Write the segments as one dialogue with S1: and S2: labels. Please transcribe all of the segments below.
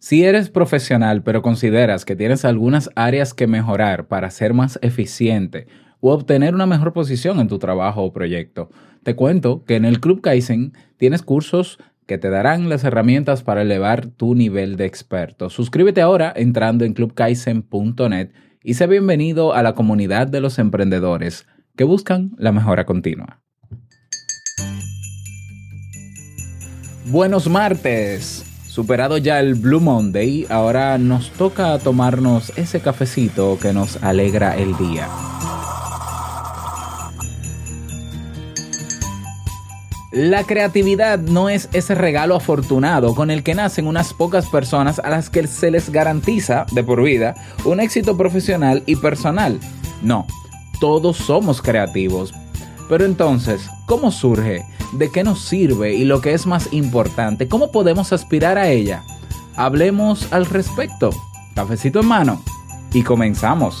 S1: Si eres profesional pero consideras que tienes algunas áreas que mejorar para ser más eficiente o obtener una mejor posición en tu trabajo o proyecto, te cuento que en el Club Kaizen tienes cursos que te darán las herramientas para elevar tu nivel de experto. Suscríbete ahora entrando en clubkaizen.net y sé bienvenido a la comunidad de los emprendedores que buscan la mejora continua. Buenos martes. Superado ya el Blue Monday, ahora nos toca tomarnos ese cafecito que nos alegra el día. La creatividad no es ese regalo afortunado con el que nacen unas pocas personas a las que se les garantiza de por vida un éxito profesional y personal. No, todos somos creativos. Pero entonces, ¿cómo surge? de qué nos sirve y lo que es más importante, cómo podemos aspirar a ella. Hablemos al respecto. Cafecito en mano y comenzamos.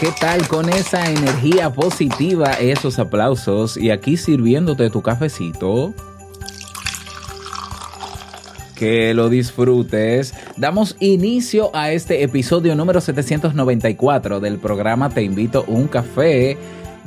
S1: ¿Qué tal con esa energía positiva, esos aplausos y aquí sirviéndote tu cafecito? Que lo disfrutes. Damos inicio a este episodio número 794 del programa Te invito a un café.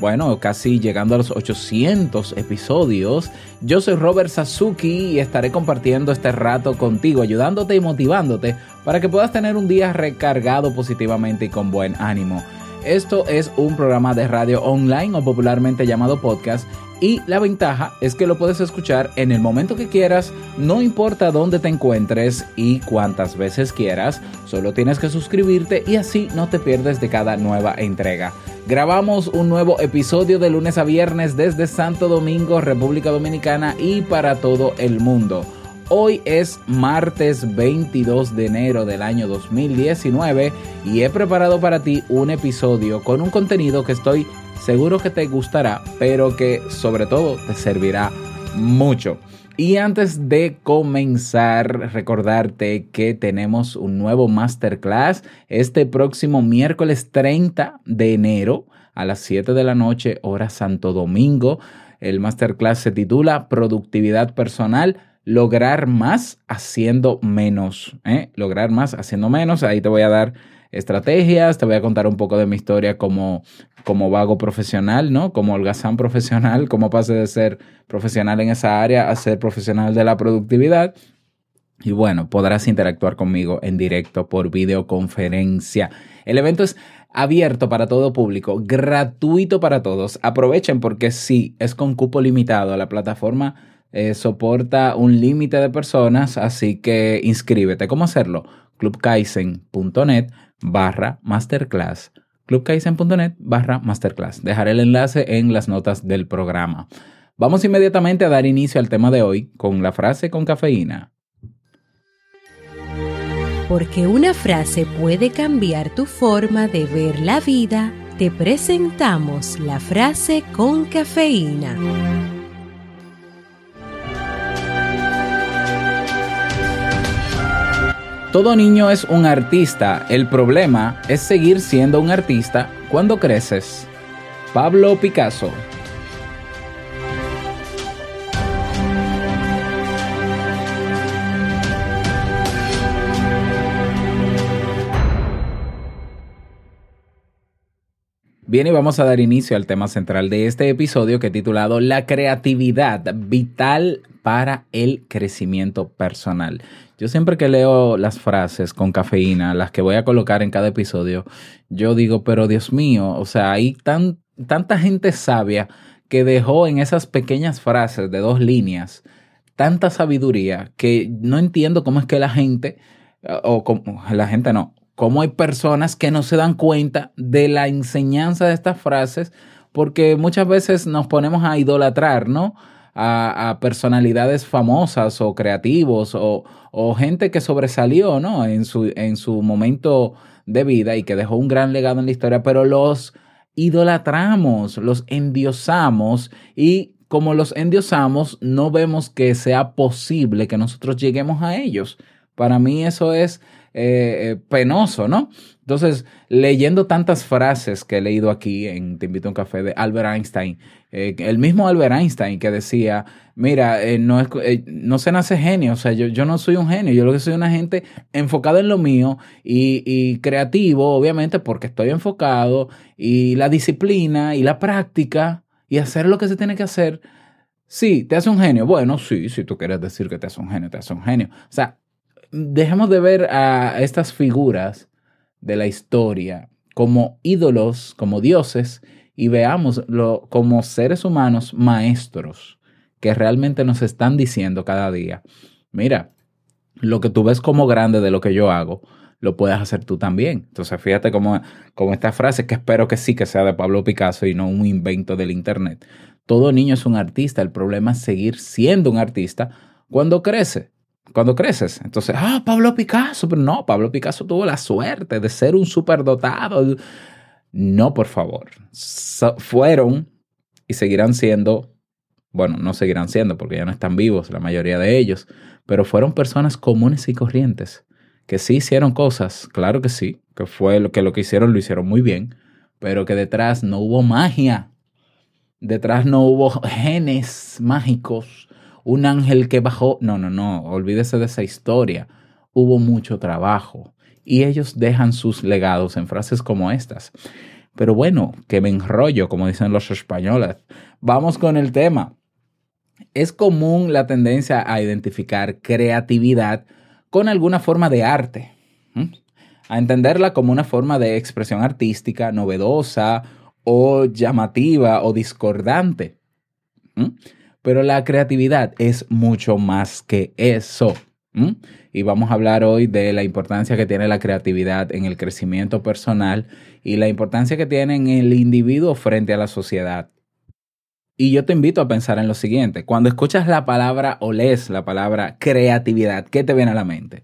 S1: Bueno, casi llegando a los 800 episodios. Yo soy Robert Sasuki y estaré compartiendo este rato contigo, ayudándote y motivándote para que puedas tener un día recargado positivamente y con buen ánimo. Esto es un programa de radio online o popularmente llamado podcast y la ventaja es que lo puedes escuchar en el momento que quieras, no importa dónde te encuentres y cuántas veces quieras, solo tienes que suscribirte y así no te pierdes de cada nueva entrega. Grabamos un nuevo episodio de lunes a viernes desde Santo Domingo, República Dominicana y para todo el mundo. Hoy es martes 22 de enero del año 2019 y he preparado para ti un episodio con un contenido que estoy seguro que te gustará, pero que sobre todo te servirá mucho. Y antes de comenzar, recordarte que tenemos un nuevo masterclass este próximo miércoles 30 de enero a las 7 de la noche, hora Santo Domingo. El masterclass se titula Productividad Personal lograr más haciendo menos. ¿eh? Lograr más haciendo menos. Ahí te voy a dar estrategias, te voy a contar un poco de mi historia como, como vago profesional, ¿no? Como holgazán profesional, cómo pasé de ser profesional en esa área a ser profesional de la productividad. Y bueno, podrás interactuar conmigo en directo por videoconferencia. El evento es abierto para todo público, gratuito para todos. Aprovechen porque sí, es con cupo limitado. La plataforma eh, soporta un límite de personas, así que inscríbete. ¿Cómo hacerlo? clubkaizen.net barra masterclass. clubkaizen.net barra masterclass. Dejaré el enlace en las notas del programa. Vamos inmediatamente a dar inicio al tema de hoy con la frase con cafeína.
S2: Porque una frase puede cambiar tu forma de ver la vida, te presentamos la frase con cafeína.
S1: Todo niño es un artista, el problema es seguir siendo un artista cuando creces. Pablo Picasso Bien, y vamos a dar inicio al tema central de este episodio que he titulado La creatividad vital para el crecimiento personal. Yo siempre que leo las frases con cafeína, las que voy a colocar en cada episodio, yo digo, pero Dios mío, o sea, hay tan, tanta gente sabia que dejó en esas pequeñas frases de dos líneas tanta sabiduría que no entiendo cómo es que la gente, o la gente no, cómo hay personas que no se dan cuenta de la enseñanza de estas frases, porque muchas veces nos ponemos a idolatrar, ¿no? A, personalidades famosas o creativos o, o gente que sobresalió, ¿no? En su, en su momento de vida y que dejó un gran legado en la historia, pero los idolatramos, los endiosamos y como los endiosamos, no vemos que sea posible que nosotros lleguemos a ellos. Para mí eso es eh, eh, penoso, ¿no? Entonces, leyendo tantas frases que he leído aquí en Te invito a un café de Albert Einstein, eh, el mismo Albert Einstein que decía, mira, no, es, no se nace genio, o sea, yo, yo no soy un genio, yo lo que soy una gente enfocada en lo mío y, y creativo, obviamente, porque estoy enfocado, y la disciplina y la práctica y hacer lo que se tiene que hacer. Sí, te hace un genio. Bueno, sí, si tú quieres decir que te hace un genio, te hace un genio. O sea, dejemos de ver a estas figuras de la historia como ídolos, como dioses, y veámoslo como seres humanos maestros que realmente nos están diciendo cada día, mira, lo que tú ves como grande de lo que yo hago, lo puedes hacer tú también. Entonces, fíjate cómo, cómo esta frase, que espero que sí que sea de Pablo Picasso y no un invento del Internet. Todo niño es un artista, el problema es seguir siendo un artista cuando crece. Cuando creces, entonces, ah, Pablo Picasso, pero no, Pablo Picasso tuvo la suerte de ser un superdotado. No, por favor. Fueron y seguirán siendo, bueno, no seguirán siendo porque ya no están vivos la mayoría de ellos, pero fueron personas comunes y corrientes que sí hicieron cosas, claro que sí, que fue lo que lo que hicieron lo hicieron muy bien, pero que detrás no hubo magia, detrás no hubo genes mágicos, un ángel que bajó, no, no, no, olvídese de esa historia, hubo mucho trabajo y ellos dejan sus legados en frases como estas. Pero bueno, que me enrollo, como dicen los españoles. Vamos con el tema. Es común la tendencia a identificar creatividad con alguna forma de arte, a entenderla como una forma de expresión artística novedosa o llamativa o discordante. Pero la creatividad es mucho más que eso. Y vamos a hablar hoy de la importancia que tiene la creatividad en el crecimiento personal y la importancia que tiene en el individuo frente a la sociedad. Y yo te invito a pensar en lo siguiente. Cuando escuchas la palabra o lees la palabra creatividad, ¿qué te viene a la mente?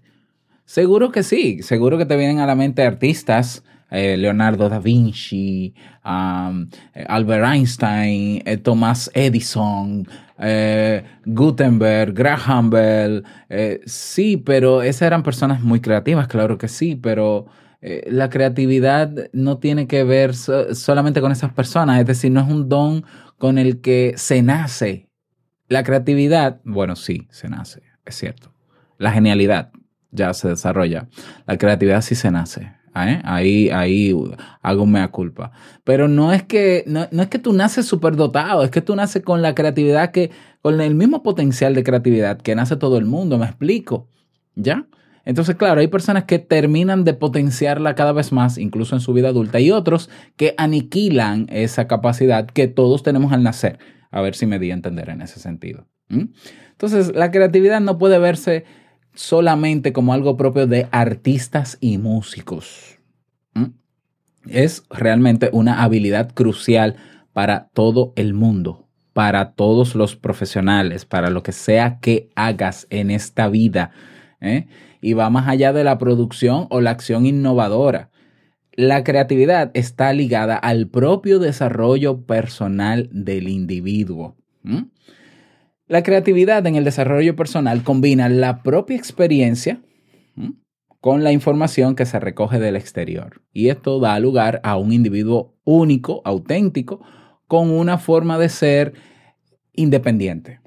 S1: Seguro que sí, seguro que te vienen a la mente artistas, eh, Leonardo da Vinci, um, Albert Einstein, eh, Thomas Edison, eh, Gutenberg, Graham Bell. eh, sí, pero esas eran personas muy creativas, claro que sí, pero eh, la creatividad no tiene que ver so- solamente con esas personas, es decir, no es un don con el que se nace. La creatividad, bueno, sí, se nace, es cierto. La genialidad ya se desarrolla. La creatividad sí se nace. ¿Eh? Ahí, hago mea culpa. Pero no es que, no, es que tú naces superdotado, es que tú naces con la creatividad que, con el mismo potencial de creatividad que nace todo el mundo, me explico. ¿Ya? Entonces, claro, hay personas que terminan de potenciarla cada vez más, incluso en su vida adulta, y otros que aniquilan esa capacidad que todos tenemos al nacer. A ver si me di a entender en ese sentido. Entonces, la creatividad no puede verse solamente como algo propio de artistas y músicos. ¿Mm? Es realmente una habilidad crucial para todo el mundo, para todos los profesionales, para lo que sea que hagas en esta vida. ¿eh? Y va más allá de la producción o la acción innovadora. La creatividad está ligada al propio desarrollo personal del individuo. La creatividad en el desarrollo personal combina la propia experiencia con la información que se recoge del exterior. Y esto da lugar a un individuo único, auténtico, con una forma de ser independiente.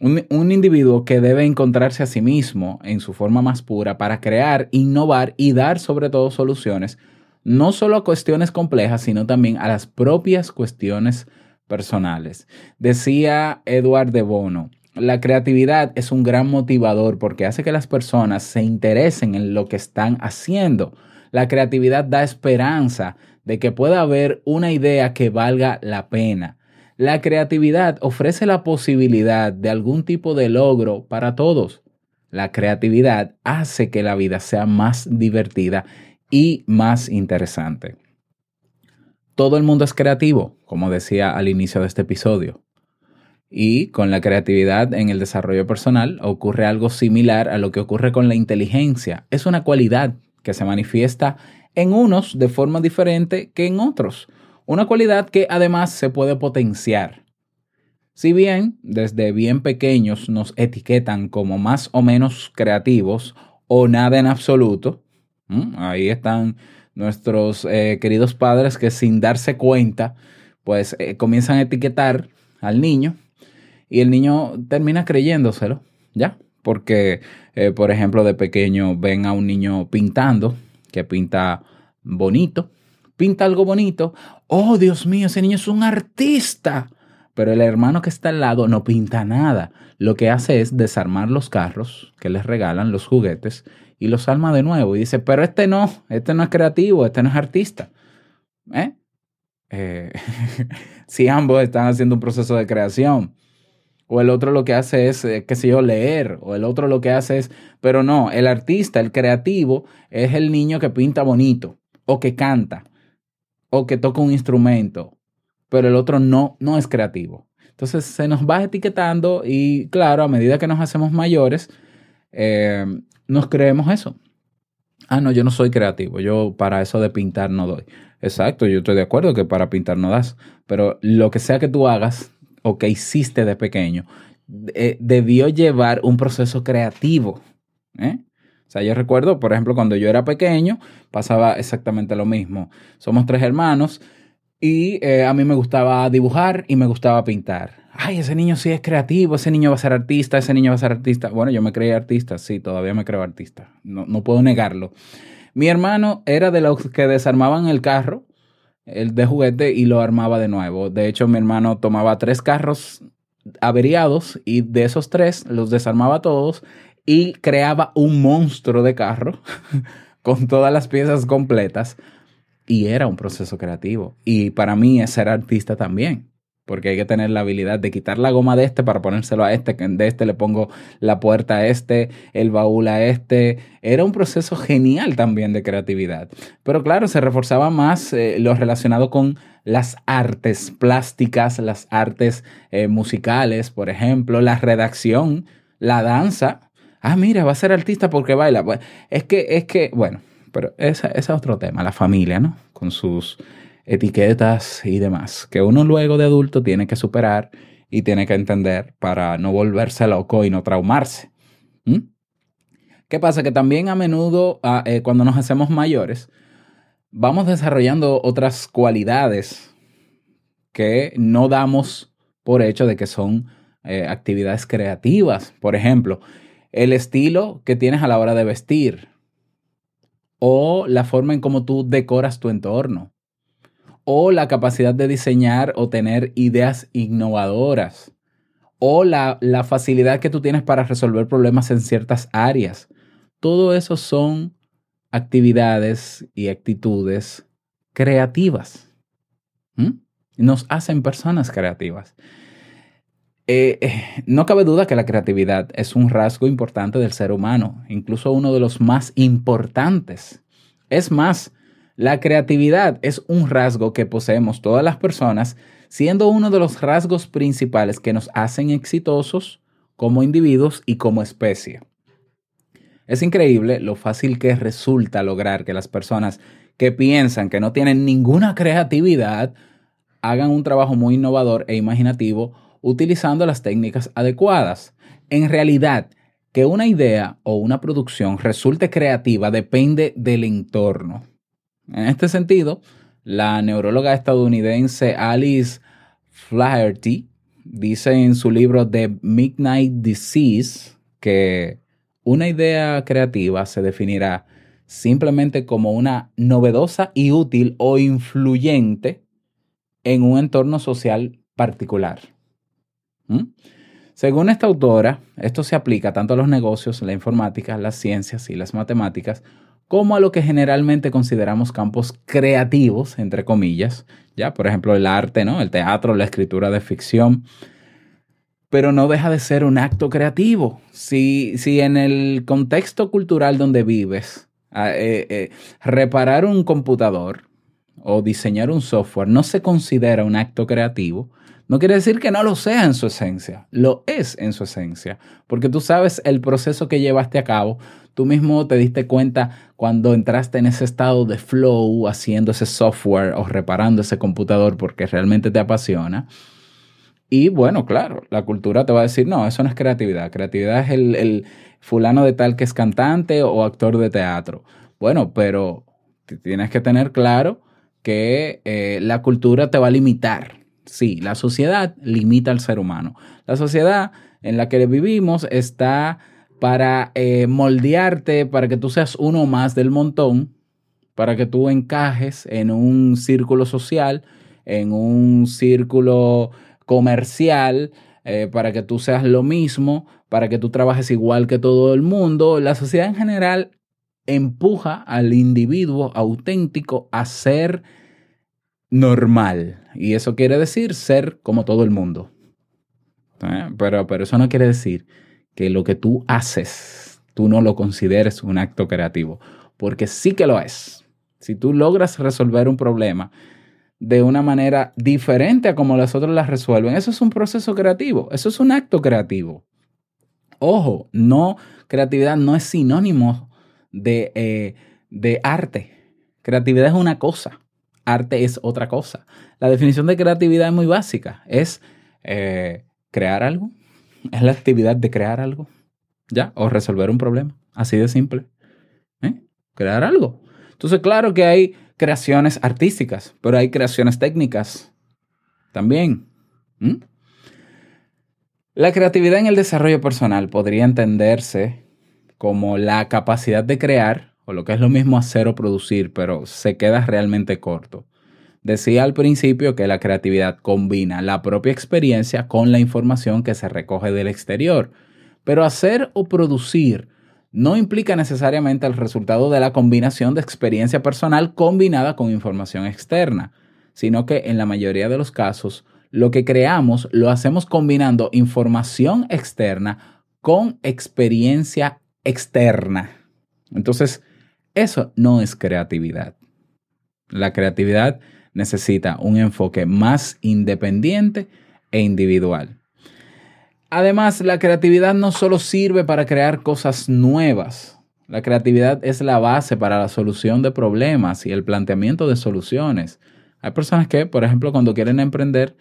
S1: Un, un individuo que debe encontrarse a sí mismo en su forma más pura para crear, innovar y dar sobre todo soluciones, no solo a cuestiones complejas, sino también a las propias cuestiones personales. Decía Edward de Bono, la creatividad es un gran motivador porque hace que las personas se interesen en lo que están haciendo. La creatividad da esperanza de que pueda haber una idea que valga la pena. La creatividad ofrece la posibilidad de algún tipo de logro para todos. La creatividad hace que la vida sea más divertida y más interesante. Todo el mundo es creativo, como decía al inicio de este episodio. Y con la creatividad en el desarrollo personal ocurre algo similar a lo que ocurre con la inteligencia. Es una cualidad que se manifiesta en unos de forma diferente que en otros. Una cualidad que además se puede potenciar. Si bien desde bien pequeños nos etiquetan como más o menos creativos o nada en absoluto, ahí están nuestros eh, queridos padres que sin darse cuenta, pues eh, comienzan a etiquetar al niño y el niño termina creyéndoselo, ¿ya? Porque, eh, por ejemplo, de pequeño ven a un niño pintando, que pinta bonito, pinta algo bonito, oh Dios mío, ese niño es un artista. Pero el hermano que está al lado no pinta nada. Lo que hace es desarmar los carros que les regalan, los juguetes, y los arma de nuevo. Y dice, pero este no, este no es creativo, este no es artista. ¿Eh? Eh, si ambos están haciendo un proceso de creación. O el otro lo que hace es, eh, qué sé yo, leer. O el otro lo que hace es, pero no, el artista, el creativo, es el niño que pinta bonito, o que canta, o que toca un instrumento, pero el otro no, no es creativo. Entonces se nos va etiquetando y claro, a medida que nos hacemos mayores, eh, nos creemos eso. Ah, no, yo no soy creativo, yo para eso de pintar no doy. Exacto, yo estoy de acuerdo que para pintar no das, pero lo que sea que tú hagas o que hiciste de pequeño, eh, debió llevar un proceso creativo. ¿eh? O sea, yo recuerdo, por ejemplo, cuando yo era pequeño, pasaba exactamente lo mismo. Somos tres hermanos y eh, a mí me gustaba dibujar y me gustaba pintar. Ay, ese niño sí es creativo, ese niño va a ser artista, ese niño va a ser artista. Bueno, yo me creía artista, sí, todavía me creo artista. No, no puedo negarlo. Mi hermano era de los que desarmaban el carro, el de juguete, y lo armaba de nuevo. De hecho, mi hermano tomaba tres carros averiados y de esos tres los desarmaba todos y creaba un monstruo de carro con todas las piezas completas y era un proceso creativo. Y para mí es ser artista también, porque hay que tener la habilidad de quitar la goma de este para ponérselo a este, que de este le pongo la puerta a este, el baúl a este. Era un proceso genial también de creatividad. Pero claro, se reforzaba más eh, lo relacionado con las artes plásticas, las artes eh, musicales, por ejemplo, la redacción, la danza. Ah, mira, va a ser artista porque baila. Es que, es que, bueno, pero ese, es otro tema, la familia, ¿no? Con sus etiquetas y demás, que uno luego de adulto tiene que superar y tiene que entender para no volverse loco y no traumarse. ¿Qué pasa? Que también a menudo, ah, eh, cuando nos hacemos mayores, vamos desarrollando otras cualidades que no damos por hecho de que son eh, actividades creativas. Por ejemplo, el estilo que tienes a la hora de vestir o la forma en cómo tú decoras tu entorno o la capacidad de diseñar o tener ideas innovadoras o la, la facilidad que tú tienes para resolver problemas en ciertas áreas. Todo eso son actividades y actitudes creativas. Nos hacen personas creativas. Eh, eh, no cabe duda que la creatividad es un rasgo importante del ser humano, incluso uno de los más importantes. Es más, la creatividad es un rasgo que poseemos todas las personas, siendo uno de los rasgos principales que nos hacen exitosos como individuos y como especie. Es increíble lo fácil que resulta lograr que las personas que piensan que no tienen ninguna creatividad hagan un trabajo muy innovador e imaginativo utilizando las técnicas adecuadas. En realidad, que una idea o una producción resulte creativa depende del entorno. En este sentido, la neuróloga estadounidense Alice Flaherty dice en su libro The Midnight Disease que una idea creativa se definirá simplemente como una novedosa y útil o influyente en un entorno social particular. ¿Mm? Según esta autora, esto se aplica tanto a los negocios, la informática, las ciencias y las matemáticas, como a lo que generalmente consideramos campos creativos, entre comillas, ya, por ejemplo, el arte, ¿no? El teatro, la escritura de ficción, pero no deja de ser un acto creativo. Si, si en el contexto cultural donde vives, eh, eh, reparar un computador o diseñar un software no se considera un acto creativo, no quiere decir que no lo sea en su esencia, lo es en su esencia, porque tú sabes el proceso que llevaste a cabo, tú mismo te diste cuenta cuando entraste en ese estado de flow haciendo ese software o reparando ese computador porque realmente te apasiona. Y bueno, claro, la cultura te va a decir, no, eso no es creatividad, creatividad es el, fulano de tal que es cantante o actor de teatro. Bueno, pero tienes que tener claro que eh, la cultura te va a limitar. Sí, la sociedad limita al ser humano. La sociedad en la que vivimos está para eh, moldearte, para que tú seas uno más del montón, para que tú encajes en un círculo social, en un círculo comercial, eh, para que tú seas lo mismo, para que tú trabajes igual que todo el mundo. La sociedad en general empuja al individuo auténtico a ser normal. Y eso quiere decir ser como todo el mundo. ¿Eh? Pero, pero eso no quiere decir que lo que tú haces, tú no lo consideres un acto creativo, porque sí que lo es. Si tú logras resolver un problema de una manera diferente a como los otros las resuelven, eso es un proceso creativo, eso es un acto creativo. Ojo, no, creatividad no es sinónimo de, eh, de arte. Creatividad es una cosa, arte es otra cosa. La definición de creatividad es muy básica, es eh, crear algo, es la actividad de crear algo, ¿ya? O resolver un problema, así de simple. ¿eh? Crear algo. Entonces, claro que hay creaciones artísticas, pero hay creaciones técnicas también. ¿Mm? La creatividad en el desarrollo personal podría entenderse como la capacidad de crear, o lo que es lo mismo hacer o producir, pero se queda realmente corto. Decía al principio que la creatividad combina la propia experiencia con la información que se recoge del exterior, pero hacer o producir no implica necesariamente el resultado de la combinación de experiencia personal combinada con información externa, sino que en la mayoría de los casos lo que creamos lo hacemos combinando información externa con experiencia externa. Entonces, eso no es creatividad. La creatividad necesita un enfoque más independiente e individual. Además, la creatividad no solo sirve para crear cosas nuevas. La creatividad es la base para la solución de problemas y el planteamiento de soluciones. Hay personas que, por ejemplo, cuando quieren emprender,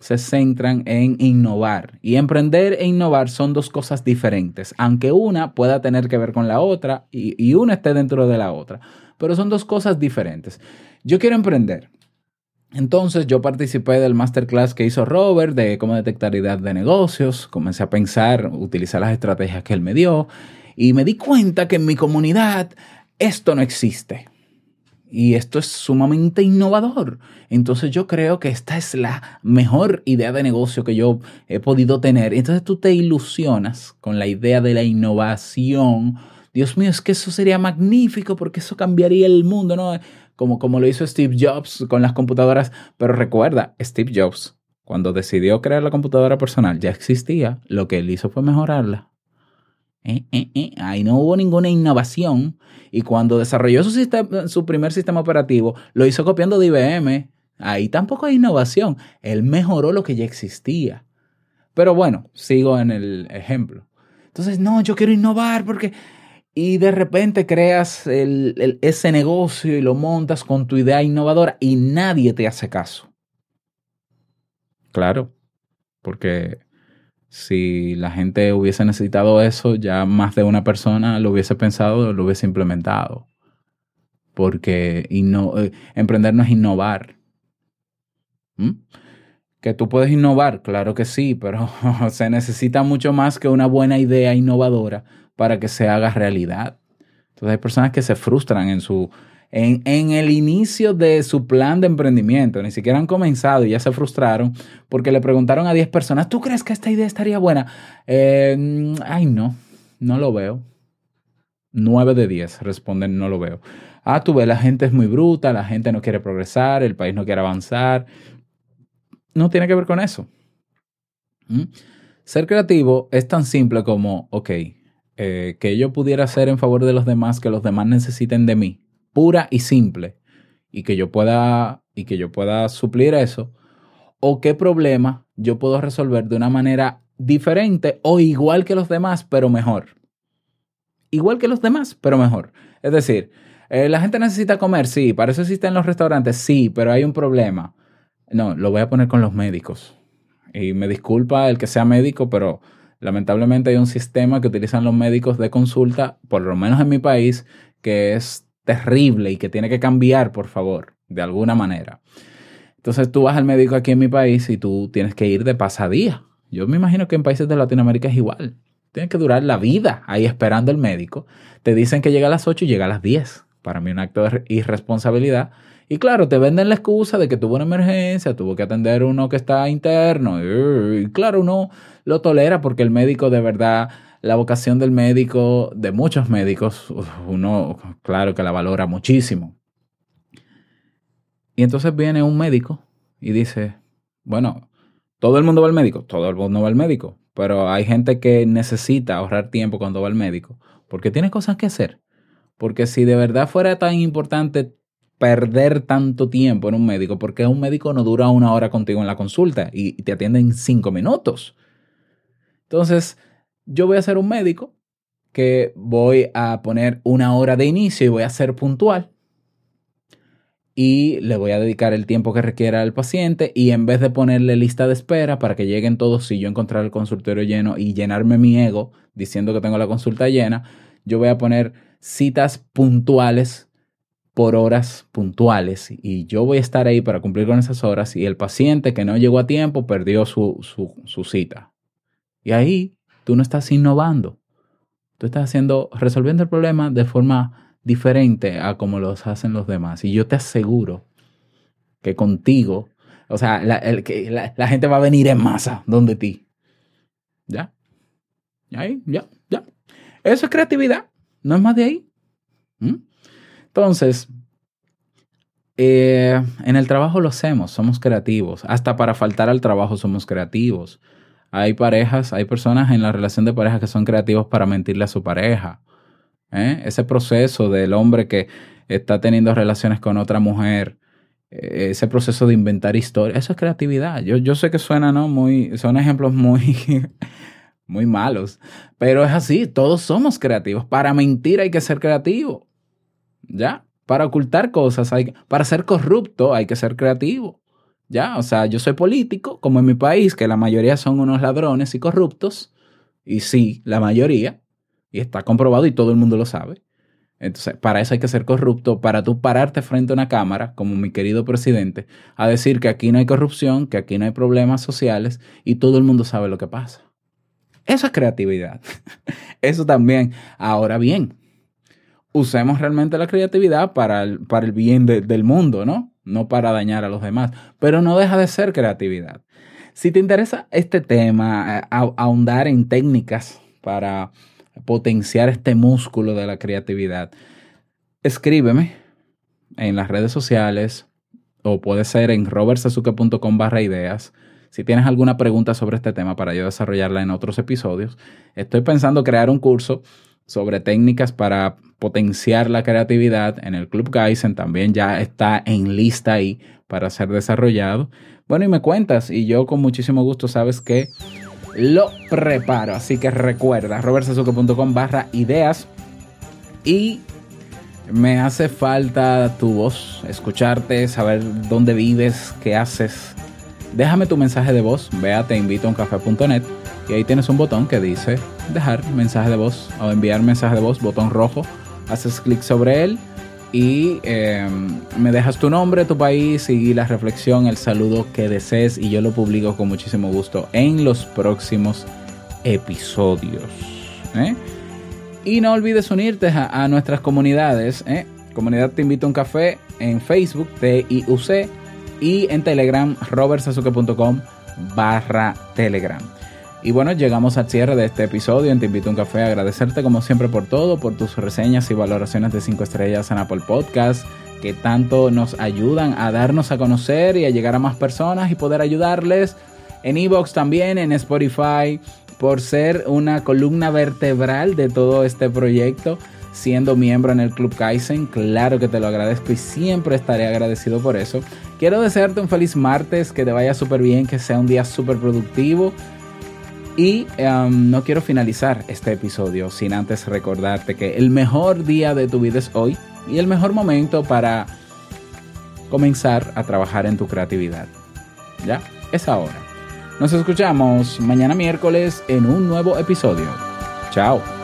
S1: se centran en innovar. Y emprender e innovar son dos cosas diferentes, aunque una pueda tener que ver con la otra y, y una esté dentro de la otra, pero son dos cosas diferentes. Yo quiero emprender. Entonces yo participé del masterclass que hizo Robert de cómo detectar ideas de negocios, comencé a pensar, utilizar las estrategias que él me dio y me di cuenta que en mi comunidad esto no existe. Y esto es sumamente innovador. Entonces yo creo que esta es la mejor idea de negocio que yo he podido tener. Entonces tú te ilusionas con la idea de la innovación. Dios mío, es que eso sería magnífico porque eso cambiaría el mundo, ¿no? Como, como lo hizo Steve Jobs con las computadoras. Pero recuerda, Steve Jobs, cuando decidió crear la computadora personal, ya existía. Lo que él hizo fue mejorarla. Eh, eh, eh. Ahí no hubo ninguna innovación. Y cuando desarrolló su, sistema, su primer sistema operativo, lo hizo copiando de IBM. Ahí tampoco hay innovación. Él mejoró lo que ya existía. Pero bueno, sigo en el ejemplo. Entonces, no, yo quiero innovar porque... Y de repente creas el, ese negocio y lo montas con tu idea innovadora y nadie te hace caso. Claro, porque si la gente hubiese necesitado eso, ya más de una persona lo hubiese pensado, lo hubiese implementado. Porque eh, emprender no es innovar. ¿Mm? Que tú puedes innovar, claro que sí, pero se necesita mucho más que una buena idea innovadora para que se haga realidad. Entonces hay personas que se frustran en su, en, el inicio de su plan de emprendimiento. Ni siquiera han comenzado y ya se frustraron porque le preguntaron a 10 personas, ¿tú crees que esta idea estaría buena? Eh, mm, ay, no, no lo veo. 9 de 10 responden, no lo veo. Ah, tú ves, la gente es muy bruta, la gente no quiere progresar, el país no quiere avanzar. No tiene que ver con eso. ¿Mm? Ser creativo es tan simple como, ok, eh, que yo pudiera hacer en favor de los demás, que los demás necesiten de mí, pura y simple, y que yo pueda, y que yo pueda suplir eso, o qué problema yo puedo resolver de una manera diferente o igual que los demás, pero mejor. Igual que los demás, pero mejor. Es decir, eh, la gente necesita comer, sí, para eso existen los restaurantes, sí, pero hay un problema. No, lo voy a poner con los médicos. Y me disculpa el que sea médico, pero lamentablemente hay un sistema que utilizan los médicos de consulta, por lo menos en mi país, que es terrible y que tiene que cambiar, por favor, de alguna manera. Entonces tú vas al médico aquí en mi país y tú tienes que ir de pasadía. Yo me imagino que en países de Latinoamérica es igual. Tienes que durar la vida ahí esperando el médico. Te dicen que llega a las 8 y llega a las 10. Para mí un acto de irresponsabilidad. Y claro, te venden la excusa de que tuvo una emergencia, tuvo que atender uno que está interno. Y claro, uno lo tolera porque el médico de verdad, la vocación del médico, de muchos médicos, uno claro que la valora muchísimo. Y entonces viene un médico y dice, bueno, todo el mundo va al médico, todo el mundo va al médico, pero hay gente que necesita ahorrar tiempo cuando va al médico porque tiene cosas que hacer. Porque si de verdad fuera tan importante perder tanto tiempo en un médico, porque un médico no dura una hora contigo en la consulta y te atiende en cinco minutos. Entonces, yo voy a ser un médico que voy a poner una hora de inicio y voy a ser puntual y le voy a dedicar el tiempo que requiera al paciente y en vez de ponerle lista de espera para que lleguen todos si yo encontrar el consultorio lleno y llenarme mi ego diciendo que tengo la consulta llena, yo voy a poner citas puntuales por horas puntuales y yo voy a estar ahí para cumplir con esas horas y el paciente que no llegó a tiempo perdió su, su cita. Y ahí tú no estás innovando, tú estás haciendo, resolviendo el problema de forma diferente a como los hacen los demás. Y yo te aseguro que contigo, o sea, la, el, que la, gente va a venir en masa donde ti. ¿Ya? Ahí, ya, ya. Eso es creatividad, no es más de ahí. ¿Mm? Entonces, eh, en el trabajo lo hacemos, somos creativos. Hasta para faltar al trabajo somos creativos. Hay parejas, hay personas en la relación de pareja que son creativos para mentirle a su pareja. ¿eh? Ese proceso del hombre que está teniendo relaciones con otra mujer, eh, ese proceso de inventar historias, eso es creatividad. Yo, yo sé que suena, ¿no? Muy, son ejemplos muy, muy malos, pero es así, todos somos creativos. Para mentir hay que ser creativo, ¿ya? Para ocultar cosas, hay, para ser corrupto hay que ser creativo. Ya, o sea, yo soy político, como en mi país, que la mayoría son unos ladrones y corruptos, y sí, la mayoría, y está comprobado y todo el mundo lo sabe. Entonces, para eso hay que ser corrupto, para tú pararte frente a una cámara, como mi querido presidente, a decir que aquí no hay corrupción, que aquí no hay problemas sociales y todo el mundo sabe lo que pasa. Eso es creatividad. Eso también. Ahora bien, usemos realmente la creatividad para el, para el bien de, del mundo, ¿no? No para dañar a los demás. Pero no deja de ser creatividad. Si te interesa este tema, ahondar en técnicas para potenciar este músculo de la creatividad, escríbeme en las redes sociales o puede ser en robertsazuke.com barra ideas. Si tienes alguna pregunta sobre este tema para yo desarrollarla en otros episodios, estoy pensando crear un curso sobre técnicas para potenciar la creatividad en el Club Geisen. También ya está en lista ahí para ser desarrollado. Bueno, y me cuentas y yo con muchísimo gusto sabes que lo preparo. Así que recuerda, robertsazuke.com barra ideas y me hace falta tu voz, escucharte, saber dónde vives, qué haces. Déjame tu mensaje de voz, ve a teinvitouncafe.net y ahí tienes un botón que dice dejar mensaje de voz o enviar mensaje de voz, botón rojo. Haces clic sobre él y eh, me dejas tu nombre, tu país y la reflexión, el saludo que desees y yo lo publico con muchísimo gusto en los próximos episodios. ¿eh? Y no olvides unirte a, a nuestras comunidades. ¿eh? Comunidad Te Invito a un Café en Facebook, T-I-U-C, y en Telegram, robertsazuke.com barra Telegram. Y bueno, llegamos al cierre de este episodio Te Invito a un Café. Agradecerte como siempre por todo, por tus reseñas y valoraciones de 5 estrellas en Apple Podcast, que tanto nos ayudan a darnos a conocer y a llegar a más personas y poder ayudarles. En Evox también, en Spotify, por ser una columna vertebral de todo este proyecto, siendo miembro en el Club Kaizen. Claro que te lo agradezco y siempre estaré agradecido por eso. Quiero desearte un feliz martes, que te vaya súper bien, que sea un día súper productivo. Y um, no quiero finalizar este episodio sin antes recordarte que el mejor día de tu vida es hoy y el mejor momento para comenzar a trabajar en tu creatividad. ¿Ya? Es ahora. Nos escuchamos mañana miércoles en un nuevo episodio. Chao.